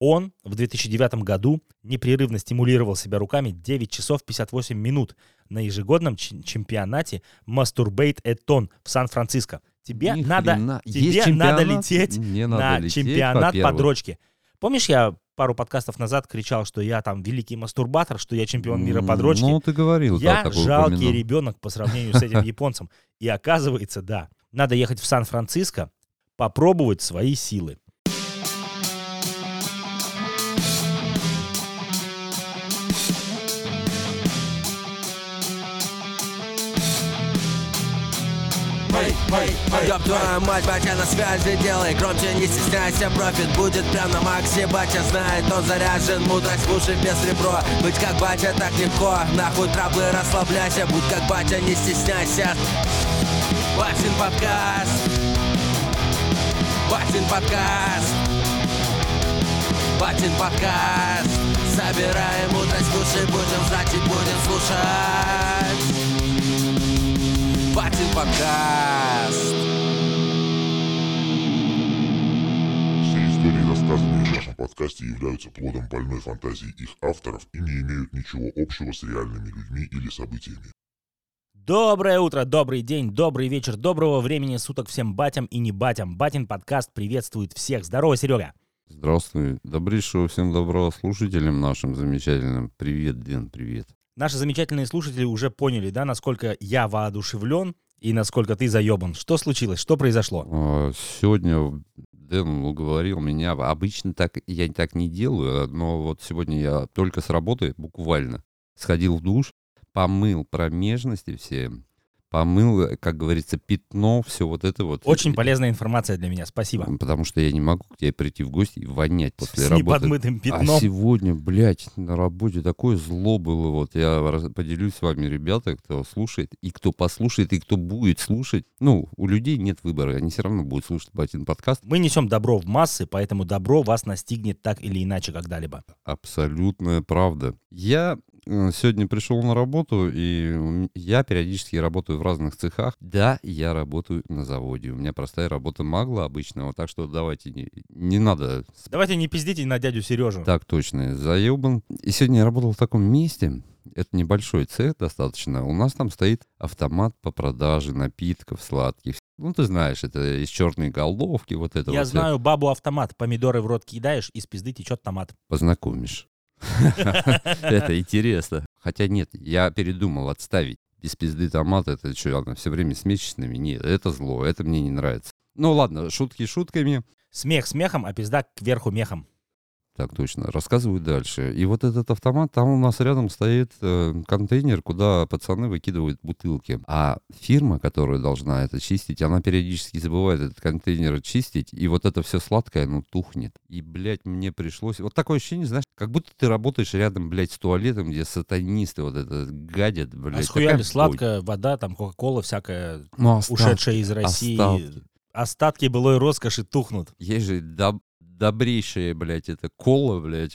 Он в 2009 году непрерывно стимулировал себя руками 9 часов 58 минут на ежегодном чемпионате Masturbate Эттон в Сан-Франциско. Тебе Ни надо, хрена. тебе надо лететь Мне надо на лететь, чемпионат по дрочке. Помнишь, я пару подкастов назад кричал, что я там великий мастурбатор, что я чемпион мира по дрочке? Ну, ты говорил, да, Я такое жалкий упомянул. ребенок по сравнению с этим японцем. И оказывается, да, надо ехать в Сан-Франциско, попробовать свои силы. Ёб твою мать, батя на связи, делай громче, не стесняйся Профит будет прям на максе, батя знает, он заряжен Мудрость уши без ребро, быть как батя так легко Нахуй траблы, расслабляйся, будь как батя, не стесняйся. Батин подкаст. Батин подкаст. Батин подкаст. Собираем мудрость в будем знать и будем слушать Батин подкаст Все истории, рассказанные в нашем подкасте, являются плодом больной фантазии их авторов и не имеют ничего общего с реальными людьми или событиями. Доброе утро, добрый день, добрый вечер, доброго времени суток всем батям и не батям. Батин подкаст приветствует всех. Здорово, Серега. Здравствуй. Добрейшего всем доброго слушателям нашим замечательным. Привет, Дэн, привет. Наши замечательные слушатели уже поняли, да, насколько я воодушевлен и насколько ты заебан. Что случилось? Что произошло? А, Сегодня Дэн уговорил меня. Обычно так я так не делаю, но вот сегодня я только с работы буквально сходил в душ, помыл промежности все, помыл, как говорится, пятно, все вот это вот. Очень полезная информация для меня, спасибо. Потому что я не могу к тебе прийти в гости и вонять после С работы. неподмытым А пятном. сегодня, блядь, на работе такое зло было. Вот я поделюсь с вами, ребята, кто слушает, и кто послушает, и кто будет слушать. Ну, у людей нет выбора, они все равно будут слушать Батин подкаст. Мы несем добро в массы, поэтому добро вас настигнет так или иначе когда-либо. Абсолютная правда. Я э, сегодня пришел на работу, и я периодически работаю в разных цехах. Да, я работаю на заводе. У меня простая работа магла обычного, так что давайте не, не надо Давайте не пиздите на дядю Сережу. Так точно, заебан. И сегодня я работал в таком месте, это небольшой цех достаточно. У нас там стоит автомат по продаже напитков сладких. Ну, ты знаешь, это из черной головки, вот это Я вот. знаю бабу-автомат. Помидоры в рот кидаешь, из пизды течет томат. Познакомишь. Это интересно. Хотя нет, я передумал отставить. Без пизды томат, это что, она все время с месячными? Нет, это зло, это мне не нравится. Ну ладно, шутки шутками. Смех смехом, а пизда кверху мехом. Так точно. Рассказываю дальше. И вот этот автомат, там у нас рядом стоит э, контейнер, куда пацаны выкидывают бутылки. А фирма, которая должна это чистить, она периодически забывает этот контейнер чистить, и вот это все сладкое, оно тухнет. И, блядь, мне пришлось... Вот такое ощущение, знаешь, как будто ты работаешь рядом, блядь, с туалетом, где сатанисты вот это гадят, блядь. а схуяли сладкая вода, там кока-кола всякая. Ну, остатки. ушедшая из России. остатки. Остатки былой роскоши тухнут. Есть же добрейшая, блядь, это кола, блядь.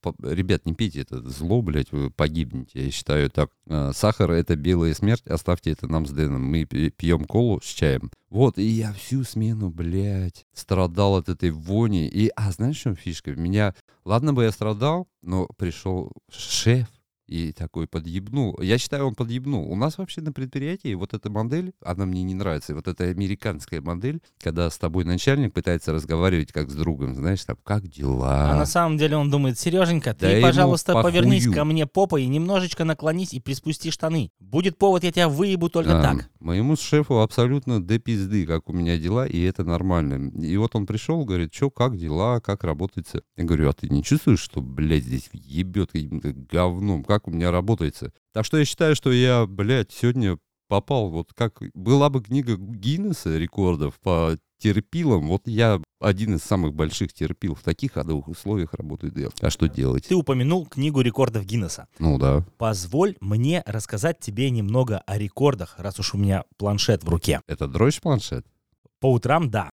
по- Ребят, не пейте это зло, блядь, вы погибнете, я считаю так. Э, Сахар — это белая смерть, оставьте это нам с Дэном. Мы пьем колу с чаем. Вот, и я всю смену, блядь, страдал от этой вони. И, а знаешь, в чем фишка? Меня, ладно бы я страдал, но пришел шеф, и такой подъебнул. Я считаю, он подъебнул. У нас вообще на предприятии вот эта модель, она мне не нравится. Вот эта американская модель, когда с тобой начальник пытается разговаривать как с другом, знаешь, там, как дела? А на самом деле он думает, Сереженька, Да ты, ему пожалуйста, повернись ко мне попой, немножечко наклонись и приспусти штаны. Будет повод, я тебя выебу только А, так. Моему шефу абсолютно до пизды, как у меня дела, и это нормально. И вот он пришел, говорит, что, как дела, как работается. Я говорю, а ты не чувствуешь, что, блядь, здесь ебет каким-то говном, как у меня работается? Так что я считаю, что я, блядь, сегодня попал, вот как была бы книга Гиннесса рекордов по терпилам, вот я один из самых больших терпил. В таких адовых условиях работает я. А что делать? Ты упомянул книгу рекордов Гиннесса. Ну да, Позволь мне рассказать тебе немного о рекордах, раз уж у меня планшет в руке. это дрожь планшет? По утрам, да.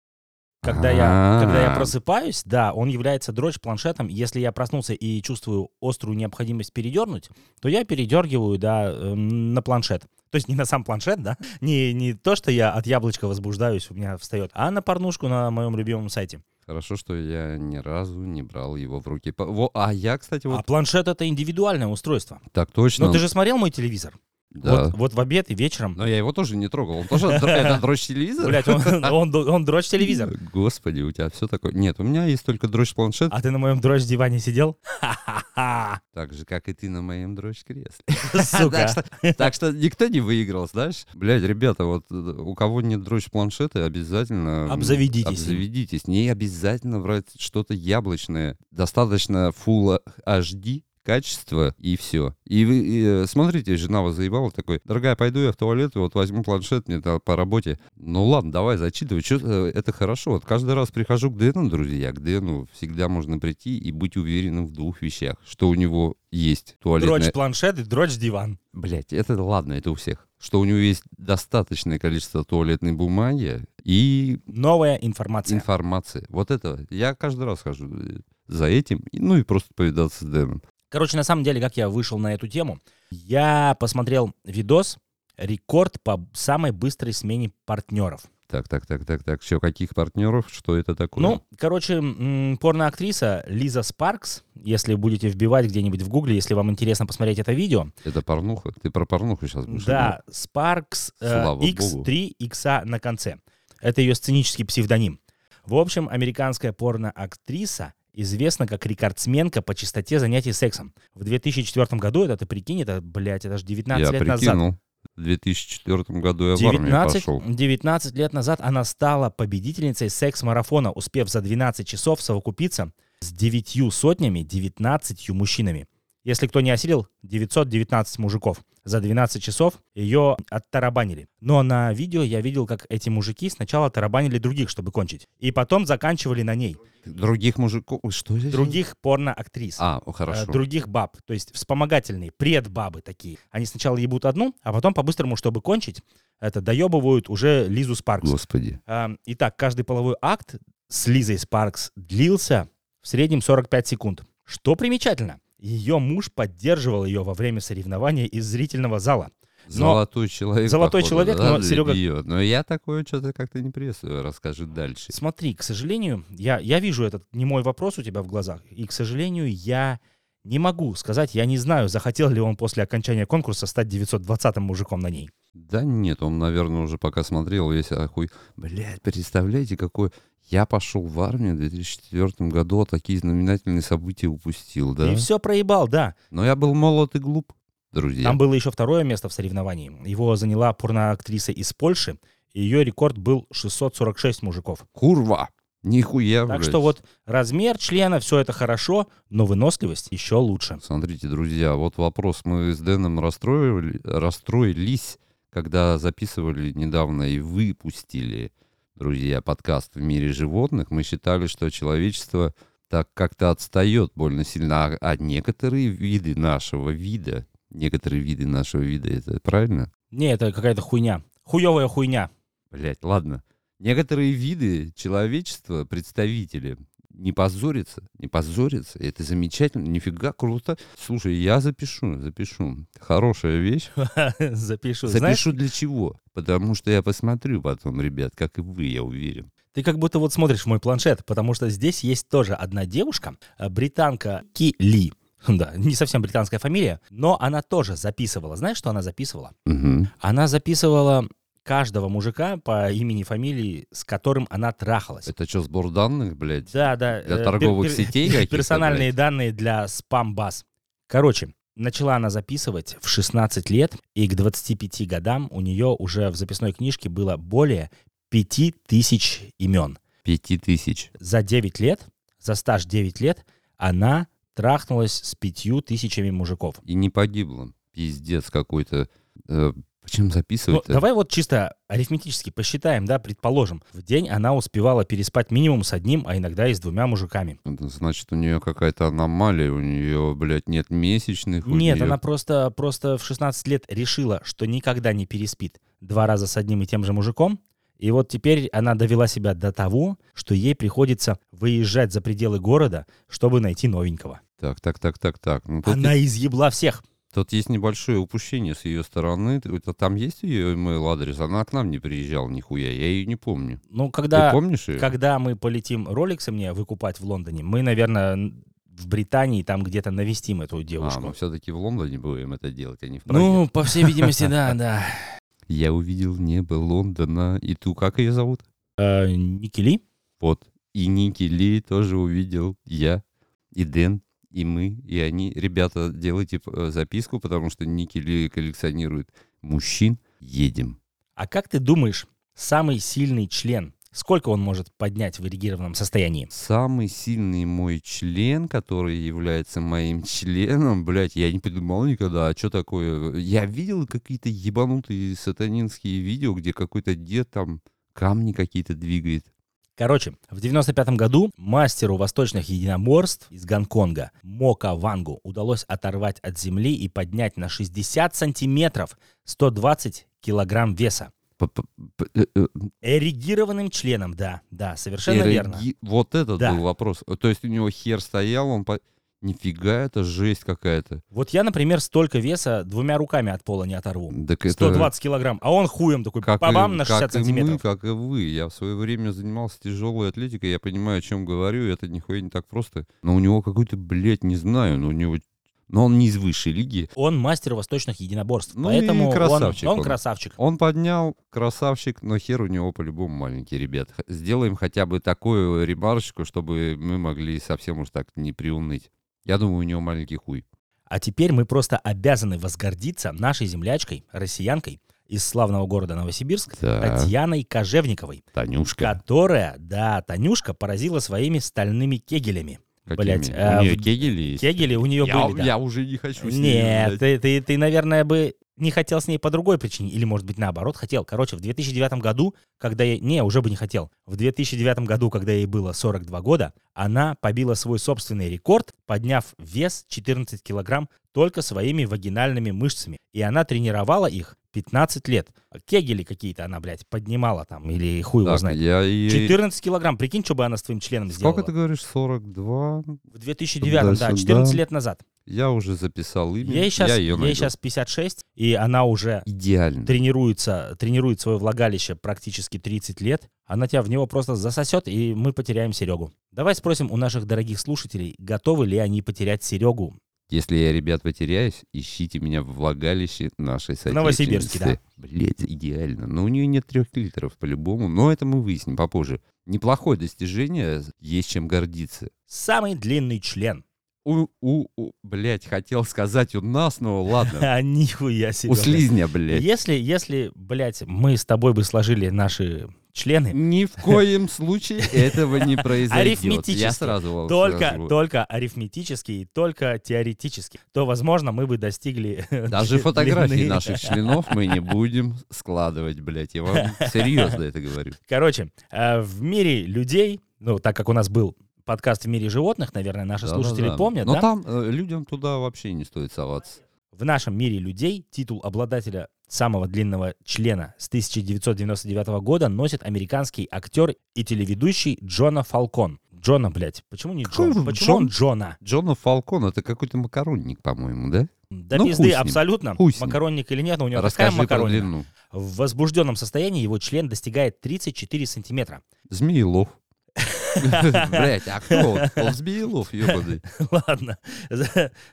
Когда я, когда я А. просыпаюсь, да, он является дрочь планшетом. Если я проснулся и чувствую острую необходимость передернуть, то я передергиваю, да, эм, на планшет. То есть не на сам планшет, да, не, не то, что я от яблочка возбуждаюсь, у меня встает, а на порнушку на моем любимом сайте. Хорошо, что я ни разу не брал его в руки. Во- А я, кстати, А вот планшет это индивидуальное устройство. так точно. Но ты же смотрел мой телевизор? Да. Вот, вот в обед и вечером. Но я его тоже не трогал. Он тоже др- это дрочь телевизор? Блять, он, он, он дрочь телевизор. Господи, у тебя все такое. Нет, у меня есть только дрочь планшет, А ты на моем дрочь диване сидел? Так же, как и ты на моем дрочь кресле. Сука. Так что никто не выиграл, знаешь? Блядь, ребята, вот у кого нет дрочь планшета, обязательно... Обзаведитесь. Обзаведитесь. Не обязательно брать что-то яблочное. Достаточно Full HD качество и все. И вы и, э, смотрите, жена вас заебала такой, дорогая, пойду я в туалет, и вот возьму планшет мне там по работе. Ну ладно, давай, зачитывай, что это хорошо. Вот каждый раз прихожу к Дэну, друзья, к Дэну всегда можно прийти и быть уверенным в двух вещах, что у него есть туалетная... Дрочь планшет и дрочь диван. Блять, это ладно, это у всех. Что у него есть достаточное количество туалетной бумаги и Новая информация. информации. Вот это. Я каждый раз хожу э, за этим, ну и просто повидаться с Дэном. Короче, на самом деле, как я вышел на эту тему, я посмотрел видос рекорд по самой быстрой смене партнеров. Так, так, так, так, так. Все, каких партнеров? Что это такое? Ну, короче, порноактриса Лиза Спаркс, если будете вбивать где-нибудь в гугле, если вам интересно посмотреть это видео, это порнуха. Ты про порнуху сейчас будешь? да, Спаркс э, Слава богу. X3 X на конце. Это ее сценический псевдоним. В общем, американская порноактриса известна как рекордсменка по частоте занятий сексом. В 2004 году, это ты прикинь, это, блядь, это же 19 Я лет назад. прикинул. В 2004 году я в армию 19, пошел. 19 лет назад она стала победительницей секс-марафона, успев за 12 часов совокупиться с девятью сотнями 19 мужчинами. Если кто не осилил, 919 мужиков. За 12 часов ее оттарабанили. Но на видео я видел, как эти мужики сначала тарабанили других, чтобы кончить. И потом заканчивали на ней. Других мужиков... Что здесь? Других порно-актрис. А, о, э, хорошо. других баб, то есть вспомогательные, предбабы такие. Они сначала ебут одну, а потом по-быстрому, чтобы кончить, это доебывают уже Лизу Спаркс. Господи. А, Итак, каждый половой акт с Лизой Спаркс длился в среднем 45 секунд. Что примечательно, ее муж поддерживал ее во время соревнования из зрительного зала. Но- Золотой человек. Золотой походу, человек, да, но, Серега- неё. Но я такое что-то как-то не приветствую. Расскажи дальше. Смотри, к сожалению, я, я вижу этот не мой вопрос у тебя в глазах, и, к сожалению, я не могу сказать, я не знаю, захотел ли он после окончания конкурса стать 920-м мужиком на ней. Да нет, он, наверное, уже пока смотрел весь охуй. Блядь, представляете, какой... Я пошел в армию в 2004 году, а такие знаменательные события упустил, да? И все проебал, да. Но я был молод и глуп, друзья. Там было еще второе место в соревновании. Его заняла порноактриса из Польши. Ее рекорд был 646 мужиков. Курва! Нихуя, Так блядь. что вот размер члена, все это хорошо, но выносливость еще лучше. Смотрите, друзья, вот вопрос. Мы с Дэном расстроили, расстроились, когда записывали недавно и выпустили, друзья, подкаст «В мире животных». Мы считали, что человечество так как-то отстает больно сильно, а, а некоторые виды нашего вида, некоторые виды нашего вида, это правильно? Не, это какая-то хуйня. Хуевая хуйня. Блять, ладно. Некоторые виды человечества, представители, не позорятся, не позорятся. Это замечательно, нифига круто. Слушай, я запишу, запишу. Хорошая вещь. Запишу. Запишу для чего? Потому что я посмотрю потом, ребят, как и вы, я уверен. ты как будто вот смотришь в мой планшет, потому что здесь есть тоже одна девушка, э, британка Ки Ли. Да, не совсем британская фамилия, но она тоже записывала. Знаешь, что она записывала? Она записывала каждого мужика по имени, фамилии, с которым она трахалась. Это что, сбор данных, блядь? Да, да. Для э, торговых пер- пер- сетей каких-то, Персональные блядь? данные для спам-баз. Короче, начала она записывать в 16 лет, и к 25 годам у нее уже в записной книжке было более 5000 имен. Пяти тысяч. За 9 лет, за стаж 9 лет, она трахнулась с 5000 мужиков. И не погибло. Пиздец какой-то. Почему Ну, записывать-то? давай вот чисто арифметически посчитаем, да, предположим. В день она успевала переспать минимум с одним, а иногда и с двумя мужиками. Это Значит, у нее какая-то аномалия, у нее, блядь, нет месячных. Нет, неё- она просто, просто в 16 лет решила, что никогда не переспит два раза с одним и тем же мужиком. И вот теперь она довела себя до того, что ей приходится выезжать за пределы города, чтобы найти новенького. Так, так, так, так, так. Ну, тут, Она изъебла всех. Тут есть небольшое упущение с ее стороны. Это Там есть ее email адрес? Она к нам не приезжала нихуя. Я ее не помню. Ну, когда, Ты помнишь ее? когда мы полетим роликсы мне выкупать в Лондоне, мы, наверное, в Британии там где-то навестим эту А, девушку. мы все-таки в Лондоне будем это делать, а не в Праге. ну, по всей видимости, да, да. Я увидел небо Лондона. И ту, как ее зовут? Э, Ники Ли? Вот. И Ники Ли тоже увидел. Я. И Дэн. И мы. И они. Ребята, делайте э, записку, потому что Ники коллекционирует мужчин. Едем. А как ты думаешь, самый сильный член, сколько он может поднять в эрегированном состоянии? Самый сильный мой член, который является моим членом, блядь, я не придумал никогда, а что такое? Я видел какие-то ебанутые сатанинские видео, где какой-то дед там камни какие-то двигает. Короче, в 95 году мастеру восточных единоборств из Гонконга Мока Вангу удалось оторвать от земли и поднять на 60 сантиметров 120 килограмм веса. Э, э, Эрегированным членом, да, да, совершенно эреги- верно. Вот этот Да. был вопрос. То есть у него хер стоял, он... по- Нифига, это жесть какая-то. Вот я, например, столько веса двумя руками от пола не оторву. Так это 120 килограмм, а он хуем такой, как, бабам и, на 60 как и мы, сантиметров. как и вы. Я в свое время занимался тяжелой атлетикой, я понимаю, о чем говорю, это нихуя не так просто. Но у него какой-то, блядь, не знаю, но у него... Но он не из высшей лиги. Он мастер восточных единоборств, Ну поэтому он- красавчик он, он. красавчик. Он поднял, красавчик, но хер у него по-любому маленький, ребят. Сделаем хотя бы такую ремарочку, чтобы мы могли совсем уж так не приуныть. Я думаю, у него маленький хуй. А теперь мы просто обязаны возгордиться нашей землячкой, россиянкой из славного города Новосибирск, Да. Татьяной Кожевниковой, Танюшка. которая, да, Танюшка поразила своими стальными кегелями. Какими? блядь, у а, нее в- кегели есть? Кегели у нее я, были, да. я уже не хочу с Нет, ты, ты, ты, наверное, бы не хотел с ней по другой причине, или, может быть, наоборот, хотел. Короче, в 2009 году, когда я... Не, уже бы не хотел. В 2009 году, когда ей было 42 года, она побила свой собственный рекорд, подняв вес 14 килограмм только своими вагинальными мышцами. И она тренировала их 15 лет. Кегели какие-то она, блядь, поднимала там, или хуй его Так, знает. я ей- 14 килограмм, прикинь, что бы она с твоим членом сделала. Сколько ты говоришь? 42? В 2009, да, Туда-сюда. 14 лет назад. Я уже записал имя. Ей сейчас, я ее ей найду. сейчас 56, и она уже Идеально. тренируется, тренирует свое влагалище практически 30 лет, она тебя в него просто засосет, и мы потеряем Серегу. Давай спросим у наших дорогих слушателей, готовы ли они потерять Серегу. Если я, ребят, потеряюсь, ищите меня в влагалище нашей Новосибирске, соотечественницы. Блять, идеально. Но у нее нет трех литров по-любому. Но это мы выясним попозже. Неплохое достижение, есть чем гордиться. Самый длинный член. У, у, у блять, хотел сказать у нас, но ладно. А нихуя себе. У слизня, блядь. Если, если, блядь, мы с тобой бы сложили наши члены, Ни в коем случае этого не произойдет. Арифметически. Я сразу только, скажу. только арифметически и только теоретически, то, возможно, мы бы достигли... Даже фотографии длины. наших членов мы не будем складывать, блядь. Я вам серьезно это говорю. Короче, э, в мире людей, ну, так как у нас был подкаст в мире животных, наверное, наши слушатели Да-да-да. помнят, Но да? там э, людям туда вообще не стоит соваться. В нашем мире людей титул обладателя самого длинного члена с 1999 года носит американский актер и телеведущий Джона Фалкон. Джона, блядь, почему не Какой Джон? Почему он Джон? Джона? Джона Фалкон это какой-то макаронник, по-моему, да? Да Ну, пизды, абсолютно. Ним. Макаронник или нет, но у него Расскажи такая макаронина. В возбужденном состоянии его член достигает 34 сантиметра. Змеелов. Блять, а кто Змеелов, ебаный. Ладно.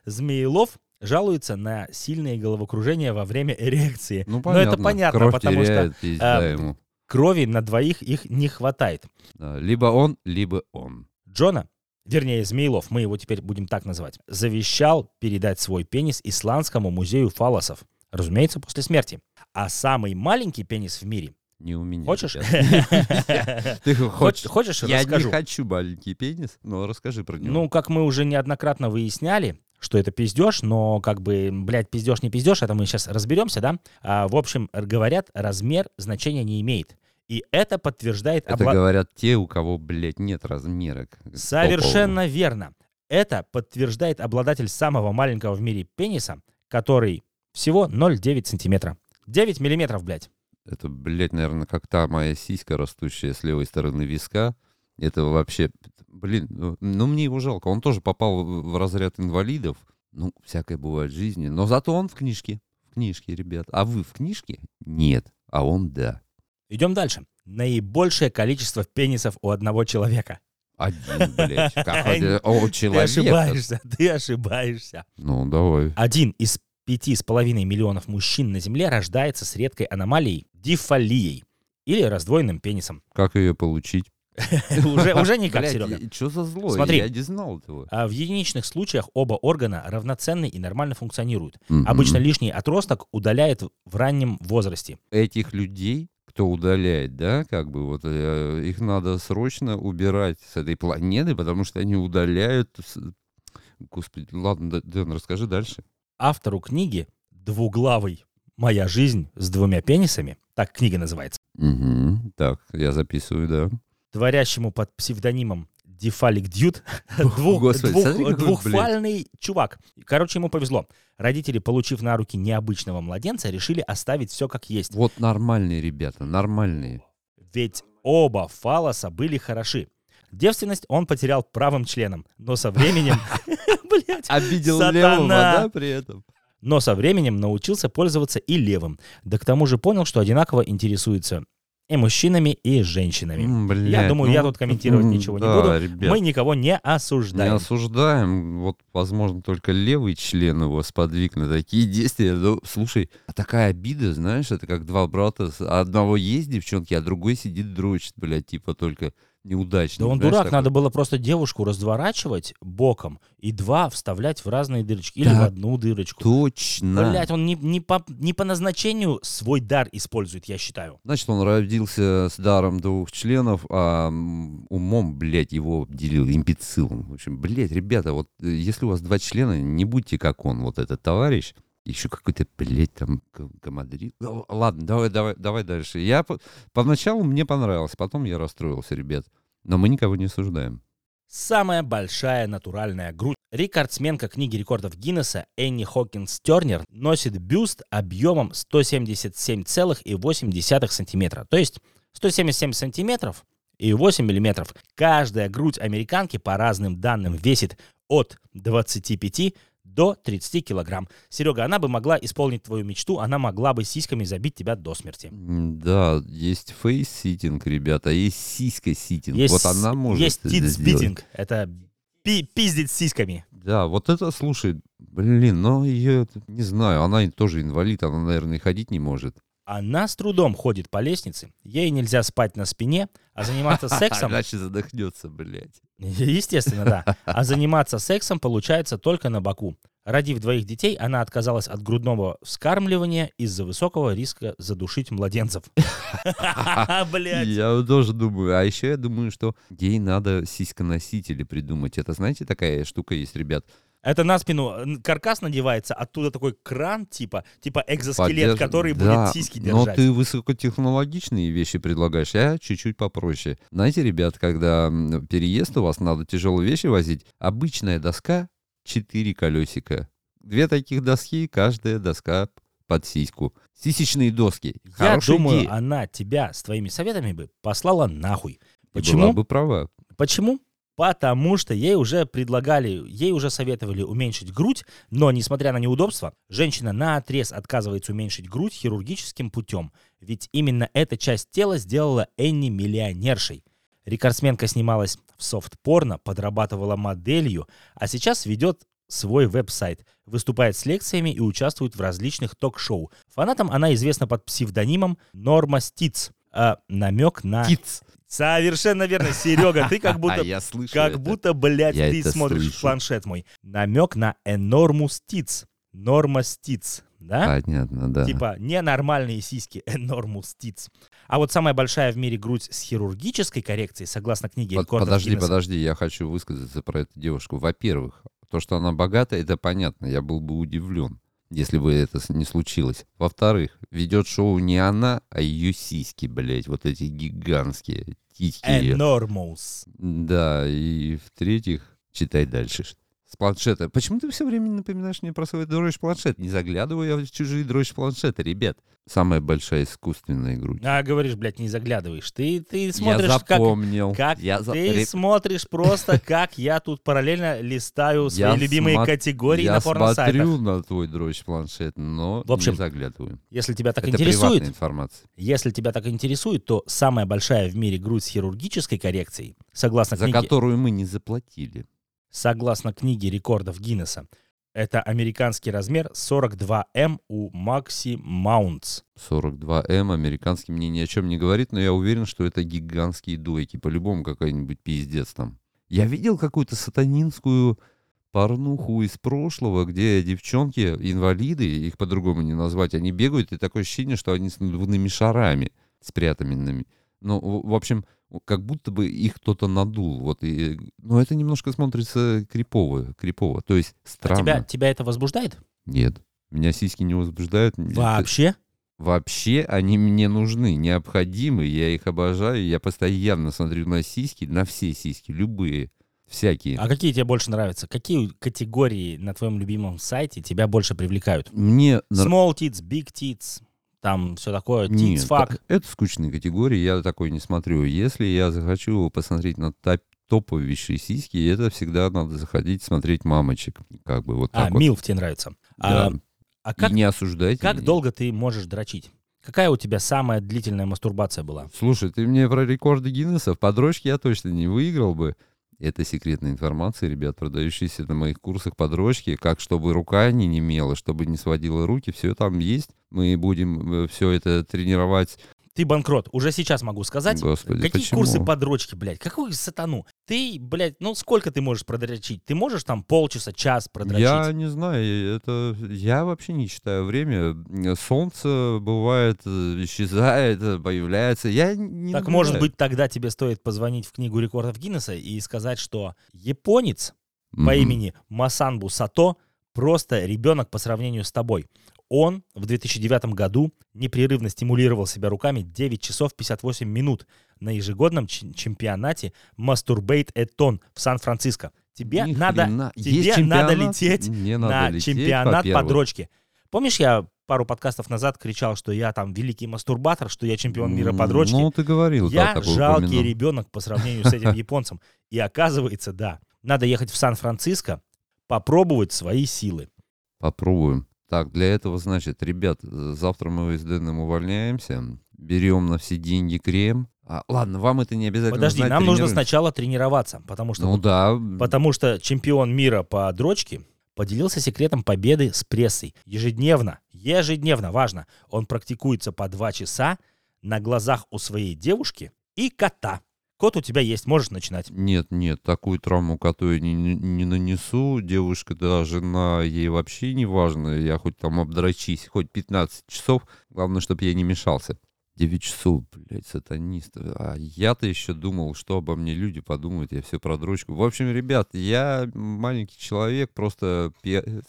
Змеелов жалуется на сильное головокружение во время эрекции. Ну, Но понятно. это понятно, Кровь потому что теряет, пизда а, ему. крови на двоих их не хватает. Да, Либо он, либо он. Джона, вернее, Змеилов, мы его теперь будем так называть, завещал передать свой пенис Исландскому музею фалосов. Разумеется, после смерти. А самый маленький пенис в мире. Не у меня. Хочешь? Ты Хоч- хочешь? Хочешь, Я не хочу маленький пенис, но расскажи про него. Ну, как мы уже неоднократно выясняли, что это пиздеж, но как бы, блядь, пиздеж не пиздеж, это мы сейчас разберемся, да? А, в общем, говорят, размер значения не имеет. И это подтверждает... Это обла- говорят те, у кого, блядь, нет размера. к- к Совершенно верно. Это подтверждает обладатель самого маленького в мире пениса, который всего 0,9 сантиметра. 9 миллиметров, блядь. Это, блядь, наверное, как та моя сиська, растущая с левой стороны виска. Это вообще, блин, ну, ну, мне его жалко. Он тоже попал в разряд инвалидов. Ну, всякое бывает в жизни. Но зато он в книжке. В книжке, ребят. А вы в книжке? Нет. А он да. Идем дальше. Наибольшее количество пенисов у одного человека. Один, блядь. Как это? О, Ты человек. ошибаешься, ты ошибаешься. Ну, давай. Один из пяти с половиной миллионов мужчин на Земле рождается с редкой аномалией дифалией или раздвоенным пенисом. Как ее получить? Уже, уже никак, Серега. Что за зло? Смотри. Я не знал этого. А в единичных случаях оба органа равноценны и нормально функционируют. Обычно лишний отросток удаляет в раннем возрасте. этих людей, кто удаляет, да, как бы вот э, их надо срочно убирать с этой планеты, потому что они удаляют. Господи, ладно, Дэн, расскажи дальше. Автору книги «Двуглавый. Моя жизнь с двумя пенисами», так книга называется, Мгм. Так, я записываю, да. творящему под псевдонимом Дефалик Дьют, двух- Господи, двух- смотри, двухфальный чувак. Короче, ему повезло. Родители, получив на руки необычного младенца, решили оставить все как есть. Вот нормальные ребята, нормальные. Ведь оба фалоса были хороши. Девственность он потерял правым членом, но со временем... Обидел левого, да, при этом? Но со временем научился пользоваться и левым. Да к тому же понял, что одинаково интересуется и мужчинами, и женщинами. М, Я блядь, думаю, ну я тут комментировать ничего не да, буду. ребят, Мы никого не не осуждаем. осуждаем. Вот, возможно, только левый член его сподвиг на такие действия. Ну, слушай, а такая обида, знаешь, это как два брата. Одного есть девчонки, а другой сидит дрочит, блядь, типа только неудачно. Да он дурак, надо было просто девушку разворачивать боком и два вставлять в разные дырочки. Или Да. в одну дырочку. Точно. Блять, он не, не, по, не по назначению свой дар использует, я считаю. Значит, он родился с даром двух членов, а умом, блядь, его делил имбецилом. В общем, блядь, ребята, вот э, если у вас два члена, не будьте как он, вот этот товарищ. Еще какой-то, блядь, там, гамадрил. Ладно, давай, давай, давай дальше. Я по- поначалу мне понравилось, потом я расстроился, ребят. Но мы никого не осуждаем. Самая большая натуральная грудь. Рекордсменка книги рекордов Гиннесса Энни Хокинс Тернер носит бюст объемом 177,8 сантиметра. То есть 177 сантиметров и 8 миллиметров. Каждая грудь американки, по разным данным, весит от 25 до 30 килограмм. Серега, она бы могла исполнить твою мечту, она могла бы сиськами забить тебя до смерти. Да, есть face-sitting, ребята, есть сиська-sitting. Есть, вот она может есть это tits сделать. beating. Это пи- пиздить сиськами. Да, вот это, слушай, блин, но ее, не знаю, она тоже инвалид, она, наверное, ходить не может. Она с трудом ходит по лестнице, ей нельзя спать на спине, а заниматься сексом... Иначе задохнется, блядь. Естественно, да. А заниматься сексом получается только на боку. Родив двоих детей, она отказалась от грудного вскармливания из-за высокого риска задушить младенцев. Блять. Я тоже думаю, а еще я думаю, что ей надо сиськоносители придумать. Это, знаете, такая штука есть, ребят. Это на спину н- каркас надевается, оттуда такой кран, типа, типа экзоскелет, Поддерж- который Да, будет сиськи Но держать. ты высокотехнологичные вещи предлагаешь, я чуть-чуть попроще. Знаете, ребят, когда переезд у вас, надо тяжелые вещи возить, обычная доска, четыре колесика. Две таких доски, каждая доска под сиську. Сисечные доски. Я Хорошая думаю, идея. она тебя с твоими советами бы послала нахуй. Почему? Была бы права. Почему? Потому что ей уже предлагали, ей уже советовали уменьшить грудь, но, несмотря на неудобства, женщина на отрез отказывается уменьшить грудь хирургическим путем. Ведь именно эта часть тела сделала Энни миллионершей. Рекордсменка снималась в софт-порно, подрабатывала моделью, а сейчас ведет свой веб-сайт, выступает с лекциями и участвует в различных ток-шоу. Фанатам она известна под псевдонимом Норма Стиц. А, намек на... Киц. Совершенно верно, Серега, ты как будто А я слышу как это. будто, блядь, Я ты смотришь слышу. планшет мой. Намек на Enormous Tits. Норма Stits, да? Понятно, да. Типа ненормальные сиськи, Enormous Tits. А вот самая большая в мире грудь с хирургической коррекцией, согласно книге Под- рекордов подожди, Гиннесса. подожди, я хочу высказаться про эту девушку. Во-первых, то, что она богата, это понятно. Я был бы удивлен, если бы это не случилось. Во-вторых, ведет шоу не она, а ее сиськи, блядь, вот эти гигантские титьки. Enormous. Да, и в-третьих, читай дальше. С планшета. Почему ты все время напоминаешь мне про свой дрожь планшет? Не заглядываю я в чужие дрожь планшеты, ребят. Самая большая искусственная грудь. А, говоришь, блядь, не заглядываешь. Ты, ты смотришь, я как, запомнил. как я за- ты смотришь просто, как я тут параллельно листаю свои Я любимые смо- категории я на порносайтах. смотрю на твой дрожь планшет, но В общем, не заглядываю. Если тебя так Это интересует, информация. если тебя так интересует, то самая большая в мире грудь с хирургической коррекцией, согласно За книге, которую мы не заплатили. Согласно книге рекордов Гиннесса, это американский размер 42М у Макси Маунтс. 42М, американский мне ни о чем не говорит, но я уверен, что это гигантские дойки. По-любому какой-нибудь пиздец там. Я видел какую-то сатанинскую порнуху из прошлого, где девчонки, инвалиды, их по-другому не назвать, они бегают, и такое ощущение, что они с надувными шарами спрятанными. Ну, в в общем, как будто бы их кто-то надул. Вот, и, но это немножко смотрится крипово, крипово. То есть А странно. тебя, тебя это возбуждает? Нет. Меня сиськи не возбуждают. Вообще? Вообще они мне нужны, необходимы, я их обожаю, я постоянно смотрю на сиськи, на все сиськи, любые, всякие. А какие тебе больше нравятся? Какие категории на твоем любимом сайте тебя больше привлекают? Мне Small tits, big tits, там все такое, Нет, та- это скучные категории, я такой не смотрю. Если я захочу посмотреть на топ- топовейшие сиськи, это всегда надо заходить смотреть мамочек, как бы вот А, так вот. милф тебе нравится. А, Да. а И как, не осуждайте как меня. долго ты можешь дрочить? Какая у тебя самая длительная мастурбация была? Слушай, ты мне про рекорды Гиннесса, в подружке я точно не выиграл бы. Это секретная информация, ребят, продающаяся на моих курсах подружки, как чтобы рука не немела, чтобы не сводила руки, все там есть. Мы будем все это тренировать. Ты банкрот, уже сейчас могу сказать. Господи, Какие почему? курсы подрочки, блядь? Какую сатану? Ты, блядь, ну сколько ты можешь продрочить? Ты можешь там полчаса, час продрочить? Я не знаю, это я вообще не считаю время. Солнце бывает э, исчезает, э, появляется. Я не Так может наблюдаю. быть тогда тебе стоит позвонить в книгу рекордов Гиннесса и сказать, что японец по Мгм. имени Масанбу Сато просто ребенок по сравнению с тобой. Он в 2009 году непрерывно стимулировал себя руками 9 часов 58 минут на ежегодном чемпионате Masturbate Эттон в Сан-Франциско. Тебе Ни надо, хрена. тебе надо лететь Мне надо на лететь, чемпионат по дрочке. Помнишь, я пару подкастов назад кричал, что я там великий мастурбатор, что я чемпион мира по дрочке? Ну, ты говорил, да, Я такое жалкий упомянул. ребенок по сравнению с этим японцем. И оказывается, да, надо ехать в Сан-Франциско, попробовать свои силы. Попробуем. Так, для этого, значит, ребят, завтра мы с Дэном увольняемся, берем на все деньги крем. А, ладно, вам это не обязательно Подожди, знать, нам нужно сначала тренироваться, потому что, Ну да, потому что чемпион мира по дрочке поделился секретом победы с прессой. Ежедневно, ежедневно, важно, он практикуется по два часа на глазах у своей девушки и кота. Кот у тебя есть, можешь начинать. нет, нет, такую травму коту я не, не- не нанесу. Девушка, да, жена, ей вообще не важно. Я хоть там обдрочись, хоть 15 часов. Главное, чтобы я не мешался. 9 часов, блядь, сатанист. А я-то еще думал, что обо мне люди подумают, я все про дрочку. В общем, ребят, я маленький человек, просто...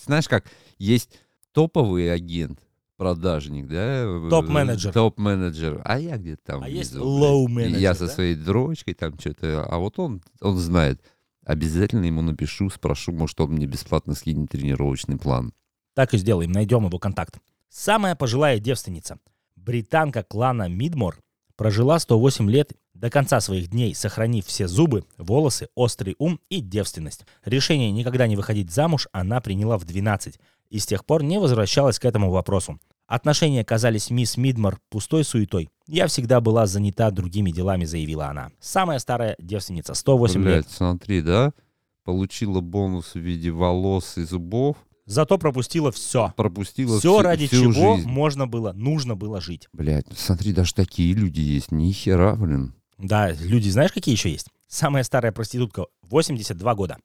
Знаешь как, есть топовый агент, продажник, да? Топ-менеджер. Топ-менеджер. А я где-то там А есть внизу, блядь. low-менеджер, И Я со своей дрочкой там что-то... А вот он, он знает. Обязательно ему напишу, спрошу, может, он мне бесплатно скинет тренировочный план. Так и сделаем, найдем его контакт. Самая пожилая девственница, британка клана Мидмор, прожила 108 лет до конца своих дней, сохранив все зубы, волосы, острый ум и девственность. Решение никогда не выходить замуж она приняла в 12 и с тех пор не возвращалась к этому вопросу. Отношения казались мисс Мидмор пустой суетой. «Я всегда была занята другими делами», — заявила она. Самая старая девственница, 108 лет. Блядь, смотри, да? Получила бонус в виде волос и зубов, Зато пропустила все. пропустила Все всю- ради всю чего жизнь. можно было, нужно было жить. Блядь, смотри, даже такие люди есть. Ни хера, блин. Да, люди, знаешь, какие еще есть? Самая старая проститутка, 82 года.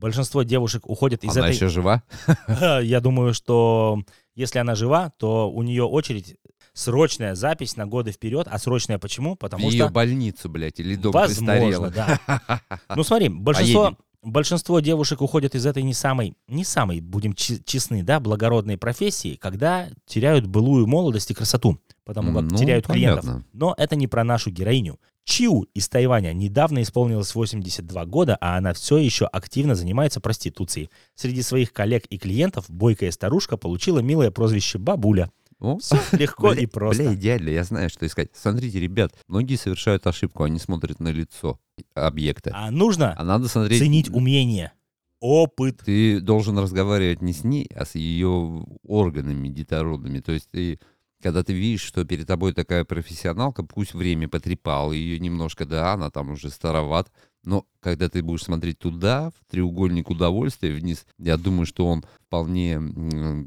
Большинство девушек уходят из Она этой... еще жива? Я думаю, что если она жива, то у нее очередь срочная запись на годы вперед. А срочная почему? В Потому ее что... больницу, блядь, или дом Возможно, престарелых. да. Ну смотри, большинство, Поедем. большинство девушек уходят из этой не самой, не самой, будем честны, да, благородной профессии, когда теряют былую молодость и красоту, потому как Ну, теряют клиентов. понятно. Но это не про нашу героиню. Чиу из Тайваня недавно исполнилось 82 года, а она все еще активно занимается проституцией. Среди своих коллег и клиентов бойкая старушка получила милое прозвище «бабуля». О, Все легко бля- и просто. Бля, идеально, я знаю, что искать. Смотрите, ребят, многие совершают ошибку, они смотрят на лицо объекта. А нужно А надо смотреть... ценить умение, опыт. Ты должен разговаривать не с ней, а с ее органами детородными. То есть ты, когда ты видишь, что перед тобой такая профессионалка, пусть время потрепал ее немножко, да, она там уже староват, но когда ты будешь смотреть туда, в треугольник удовольствия вниз, я думаю, что он вполне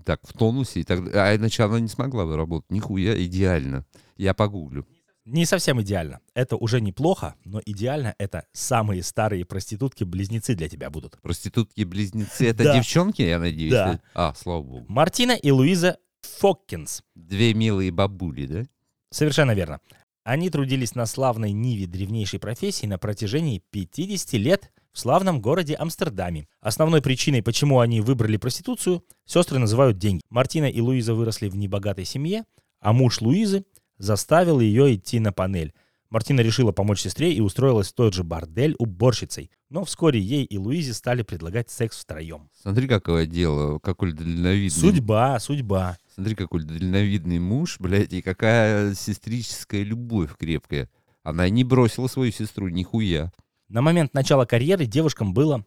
так в тонусе. И так, а иначе она не смогла бы работать. Нихуя, идеально. Я погуглю. Не совсем идеально. Это уже неплохо, но идеально это самые старые проститутки-близнецы для тебя будут. Проститутки-близнецы — это Да. девчонки, я надеюсь? Да. А, слава богу. Мартина и Луиза Фоккинс. Две милые бабули, да? Совершенно верно. Они трудились на славной ниве древнейшей профессии на протяжении 50 лет в славном городе Амстердаме. Основной причиной, почему они выбрали проституцию, сестры называют деньги. Мартина и Луиза выросли в небогатой семье, а муж Луизы заставил ее идти на панель. Мартина решила помочь сестре и устроилась в тот же бордель уборщицей. Но вскоре ей и Луизе стали предлагать секс втроем. Смотри, какое дело, какой дальновидный. Судьба, судьба. Смотри, какой дальновидный муж, блядь, и какая сестрическая любовь крепкая. Она не бросила свою сестру, нихуя. На момент начала карьеры девушкам было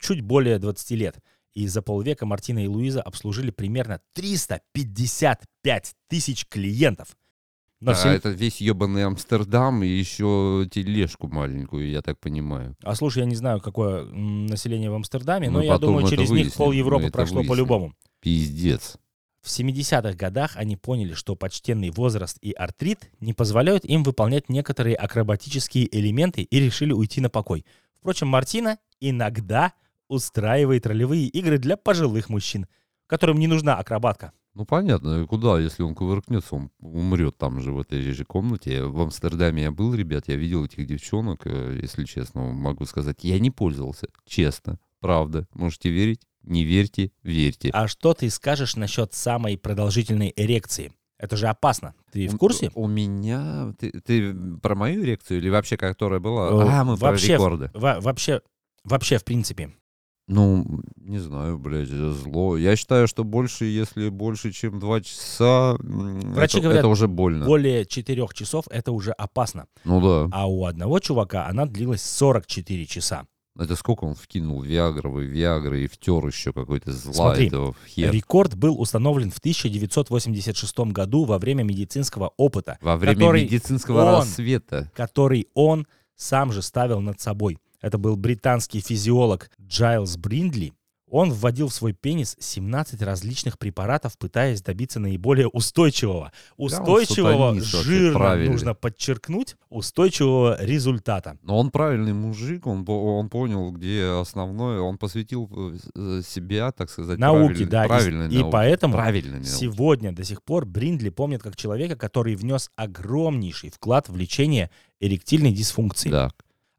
чуть более 20 лет. И за полвека Мартина и Луиза обслужили примерно 355 тысяч клиентов. Но а все- это весь ебаный Амстердам и еще тележку маленькую, я так понимаю. А слушай, я не знаю, какое население в Амстердаме, но Мы я потом думаю, через них выясним, пол мы Европы прошло по-любому. Пиздец. В 70-х годах они поняли, что почтенный возраст и артрит не позволяют им выполнять некоторые акробатические элементы и решили уйти на покой. Впрочем, Мартина иногда устраивает ролевые игры для пожилых мужчин, которым не нужна акробатка. Ну понятно, и куда, если он кувыркнется, он умрет там же, в этой же комнате. В Амстердаме я был, ребят, я видел этих девчонок, э, если честно, могу сказать, я не пользовался, честно, правда. Можете верить? Не верьте, верьте. А что ты скажешь насчет самой продолжительной эрекции? Это же опасно. Ты в У- курсе? У меня... Ты, ты про мою эрекцию или вообще, которая была? Э, А, мы вообще, про рекорды. Во- вообще, вообще, в принципе. Ну, не знаю, блядь, это зло. Я считаю, что больше, если больше, чем два часа, Врачи это, говорят, это уже больно. Более 4 часов это уже опасно. Ну да. А у одного чувака она длилась 44 часа. Это сколько он вкинул Виагровой, Виагры и втер еще какой-то зла Смотри, этого в хер. Рекорд был установлен в 1986 году во время медицинского опыта, Во время медицинского он- рассвета. который он сам же ставил над собой. Это был британский физиолог Джайлз Бриндли. Он вводил в свой пенис 17 различных препаратов, пытаясь добиться наиболее устойчивого, устойчивого, вообще, жирно правильный. нужно подчеркнуть, устойчивого результата. Но он правильный мужик, он, он понял, где основное, он посвятил э, себя, так сказать, правильной- да, и- правильной и науке. поэтому Правильной науке. Сегодня до сих пор Бриндли помнит как человека, который внес огромнейший вклад в лечение эректильной дисфункции. Да.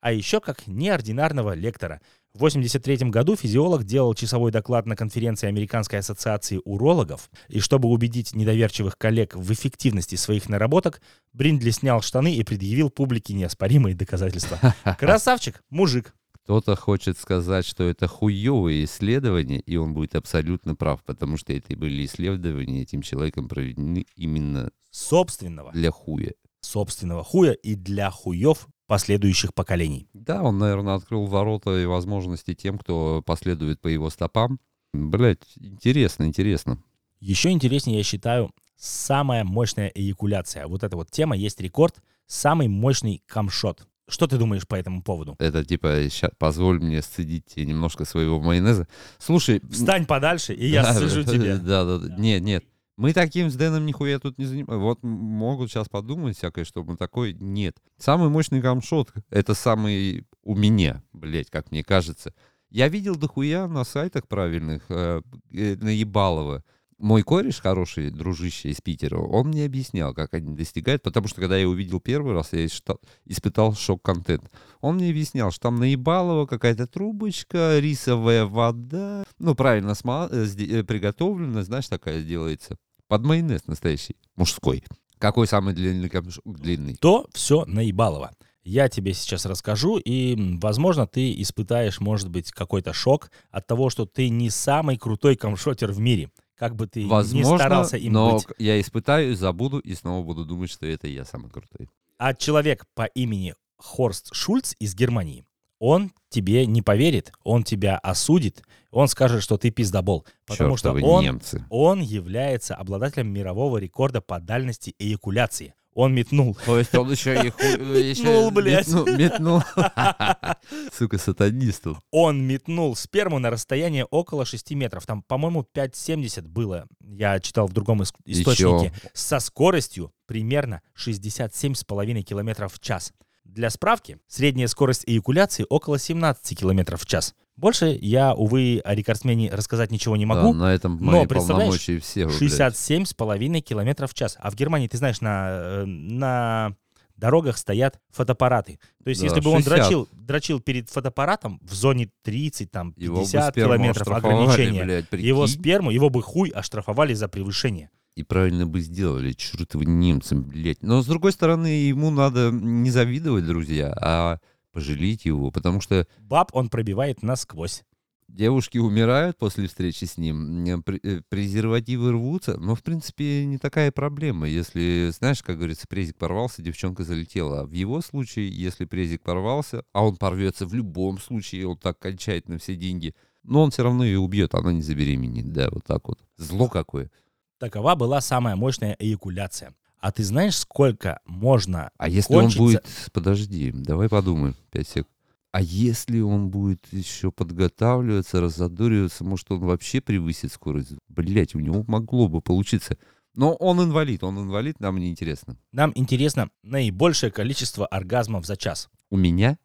А еще как неординарного лектора. В 1983 году физиолог делал часовой доклад на конференции Американской ассоциации урологов, и чтобы убедить недоверчивых коллег в эффективности своих наработок, Бриндли снял штаны и предъявил публике неоспоримые доказательства. Красавчик, мужик. Кто-то хочет сказать, что это хуевые исследования, и он будет абсолютно прав, потому что это были исследования этим человеком проведены именно Собственного, для хуя. собственного хуя и для хуев последующих поколений. Да, он, наверное, открыл ворота и возможности тем, кто последует по его стопам. Блять, интересно, интересно. Еще интереснее, я считаю, самая мощная эякуляция. Вот эта вот тема есть рекорд, самый мощный камшот. Что ты думаешь по этому поводу? Это типа, ща, позволь мне сцедить немножко своего майонеза. Слушай... Встань подальше, и я да, да, тебе. Да, да, да. Нет, нет. Мы таким с Дэном нихуя тут не занимаемся. Вот могут сейчас подумать всякое, что мы такой... Нет. Самый мощный камшот — это самый у меня, блядь, как мне кажется. Я видел дохуя на сайтах правильных, э, э, наебалово. Мой кореш, хороший дружище из Питера, он мне объяснял, как они достигают, потому что когда я увидел первый раз, я испытал шок-контент. Он мне объяснял, что там наебалово какая-то трубочка, рисовая вода, ну, правильно сма- э, э, приготовлена, знаешь, такая делается. Под майонез настоящий, мужской. Какой самый длинный камшот? Длинный. То все наебалово. Я тебе сейчас расскажу, и, возможно, ты испытаешь, может быть, какой-то шок от того, что ты не самый крутой камшотер в мире. Как бы ты ни Возможно, старался им но быть. я испытаю, забуду и снова буду думать, что это я самый крутой. А человек по имени Хорст Шульц из Германии, он тебе не поверит, он тебя осудит, он скажет, что ты пиздобол. Потому Чёртовы что он, немцы. он является обладателем мирового рекорда по дальности эякуляции. Он метнул То есть он еще и ещё Метнул, блядь. Метнул. Сука, сатанист он. Он метнул сперму на расстояние около 6 метров. Там, по-моему, 5,70 было. Я читал в другом источнике. Со скоростью примерно 67,5 километров в час. Для справки, средняя скорость эякуляции около 17 километров в час. Больше я, увы, о рекордсмене рассказать ничего не могу. Да, на этом но, мои представляешь, полномочия все. 67,5 километров в час. А в Германии, ты знаешь, на, э, на дорогах стоят фотоаппараты. То есть, Да, если бы он 60. дрочил, дрочил перед фотоаппаратом в зоне 30, там, Его бы 50 сперму километров ограничения, блядь, прикинь. его сперму, его бы хуй оштрафовали за превышение. И правильно бы сделали, чертовы немцы, блядь. Но, с другой стороны, ему надо не завидовать, друзья, а пожалеть его, потому что Баб он пробивает насквозь. девушки умирают после встречи с ним, э, э, презервативы рвутся, но, в принципе, не такая проблема. Если, знаешь, как говорится, презик порвался, девчонка залетела. А в его случае, если презик порвался, а он порвется в любом случае, он так кончает на все деньги, но он все равно ее убьет, она не забеременеет. Да, вот так вот. Зло какое. Такова была самая мощная эякуляция. А ты знаешь, сколько можно А если кончить он будет... Подожди, давай подумаем, 5 сек. А если он будет еще подготавливаться, разодориваться, может, он вообще превысит скорость? Блять, у него могло бы получиться. Но он инвалид, он инвалид, нам не интересно. Нам интересно наибольшее количество оргазмов за час. У меня?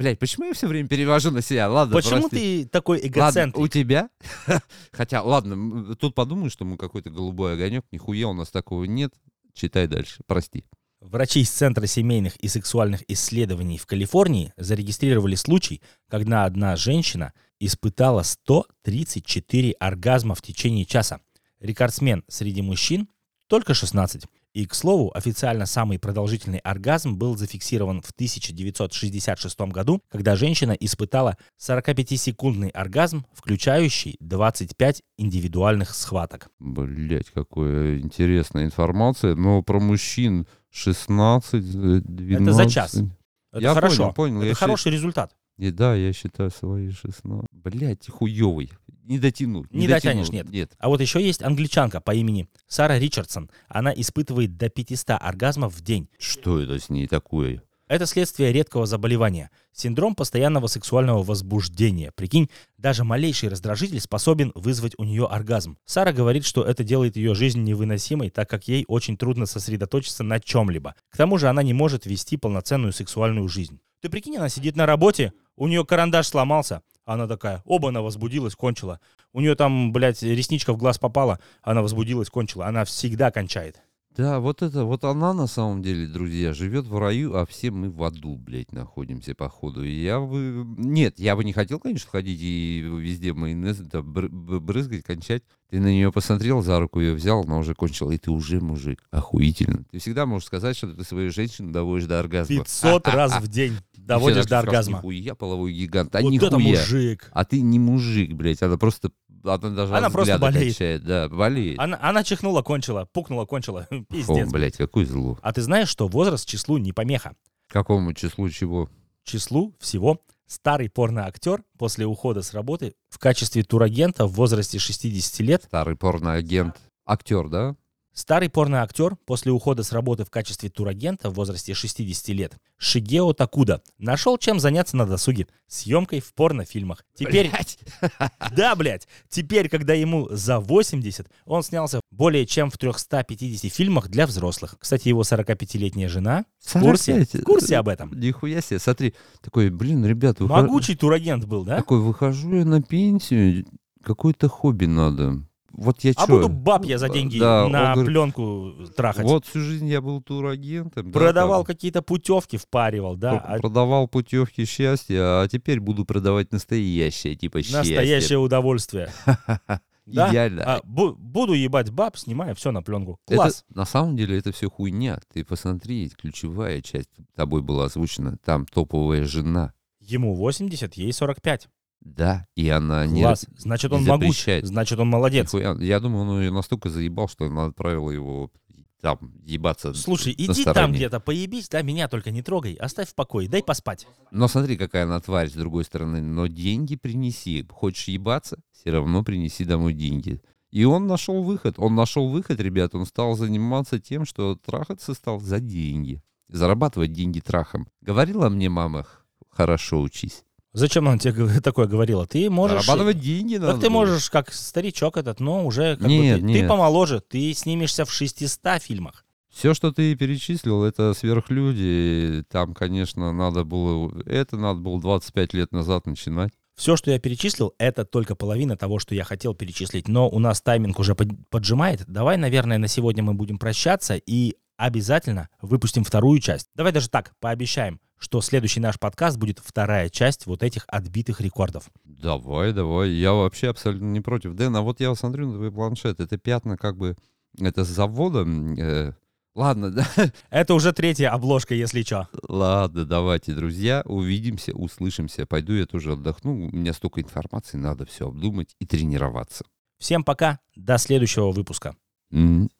Блять, почему я все время перевожу на себя? Ладно, Почему прости. ты такой Ладно, эгоцентрик? у тебя? Хотя, ладно, тут подумаю, что мы какой-то голубой огонек. Нихуя у нас такого нет. Читай дальше, прости. Врачи из Центра семейных и сексуальных исследований в Калифорнии зарегистрировали случай, когда одна женщина испытала 134 оргазма в течение часа. Рекордсмен среди мужчин только 16. И, к слову, официально самый продолжительный оргазм был зафиксирован в 1966 году, когда женщина испытала 45-секундный оргазм, включающий 25 индивидуальных схваток. Блять, какая интересная информация. Но про мужчин 16, э, 12... Это за час. Это Я хорошо. понял, понял. Это Я хороший результат. И да, я считаю свои 16. Блять, хуёвый. Не дотяну. Не дотяну. дотянешь, нет. Нет. А вот еще есть англичанка по имени Сара Ричардсон. Она испытывает до 500 оргазмов в день. Что это с ней такое? Это следствие редкого заболевания. Синдром постоянного сексуального возбуждения. Прикинь, даже малейший раздражитель способен вызвать у нее оргазм. Сара говорит, что это делает ее жизнь невыносимой, так как ей очень трудно сосредоточиться на чем-либо. К тому же она не может вести полноценную сексуальную жизнь. Ты прикинь, она сидит на работе, у нее карандаш сломался, она такая, оба, она возбудилась, кончила. У нее там, блядь, ресничка в глаз попала, она возбудилась, кончила. Она всегда кончает. Да, вот это, вот она на самом деле, друзья, живет в раю, а все мы в аду, блядь, находимся походу. Я бы... Нет, я бы не хотел, конечно, ходить и везде майонез да, брызгать, кончать. Ты на нее посмотрел, за руку ее взял, она уже кончила, и ты уже мужик. Охуительно. Ты всегда можешь сказать, что ты свою женщину доводишь до оргазма. 500 раз в день доводишь до оргазма. Нихуя половой гигант, а Вот нихуя. это мужик. А ты не мужик, блядь, она просто... Она даже Она просто болеет. качает, да, болеет. Она, она чихнула, кончила, пукнула, кончила. Пиздец. блядь, какое зло. А ты знаешь, что возраст числу не помеха? Какому числу чего? Числу всего старый порноактер после ухода с работы в качестве турагента в возрасте 60 лет Старый порноагент. Актер, да? Старый порноактер после ухода с работы в качестве турагента в возрасте 60 лет Шигео Такуда нашел чем заняться на досуге съемкой в порнофильмах. Теперь, да, блядь, теперь, когда ему за 80, он снялся более чем в 350 фильмах для взрослых. Кстати, его 45-летняя жена в курсе, 45. в курсе об этом. Нихуя себе. Смотри, такой, блин, ребят, выхо- Могучий турагент был, да? Такой, выхожу я на пенсию, какое-то хобби надо. Вот я А чё? буду баб я за деньги Да, на говорит, пленку трахать. Вот всю жизнь я был турагентом. да, Продавал там, какие-то путевки, впаривал, да. а Продавал путевки счастья, а теперь буду продавать настоящее, типа счастье. Настоящее удовольствие. Да? Идеально. А, бу- буду ебать баб, снимаю все на пленку. Это- Класс. на самом деле это все хуйня. Ты посмотри, ключевая часть тобой была озвучена. Там топовая жена. Ему 80, ей 45. Да, и она не... Класс. Значит, он запрещает. Значит, он молодец. Нихуя. Я думаю, он ее настолько заебал, что она отправила его там ебаться. Слушай, на иди там стороне. где-то, поебись, да, меня только не трогай, оставь в покое, дай поспать. Но смотри, какая она тварь с другой стороны. Но деньги принеси. Хочешь ебаться? Все равно принеси домой деньги. И он нашел выход. Он нашел выход, ребят. Он стал заниматься тем, что трахаться стал за деньги. Зарабатывать деньги трахом. Говорила мне мама, хорошо учись. Зачем он тебе такое говорила? Ты можешь... Зарабатывать деньги надо. Так ты можешь, как старичок этот, но уже как бы Нет, ты, ты нет. помоложе, ты снимешься в 600 фильмах. Все, что ты перечислил, это сверхлюди. Там, конечно, надо было... Это надо было 25 лет назад начинать. Все, что я перечислил, это только половина того, что я хотел перечислить. Но у нас тайминг уже под- поджимает. Давай, наверное, на сегодня мы будем прощаться и обязательно выпустим вторую часть. Давай даже так, пообещаем, что следующий наш подкаст будет вторая часть вот этих отбитых рекордов. Давай, давай. Я вообще абсолютно не против. Дэн, а вот я смотрю на твой планшет. Это пятна как бы... Это с завода... э, Ладно, да. Это уже третья обложка, если что. Ладно, давайте, друзья. Увидимся, услышимся. Пойду я тоже отдохну. У меня столько информации, надо все обдумать и тренироваться. Всем пока, до следующего выпуска. М.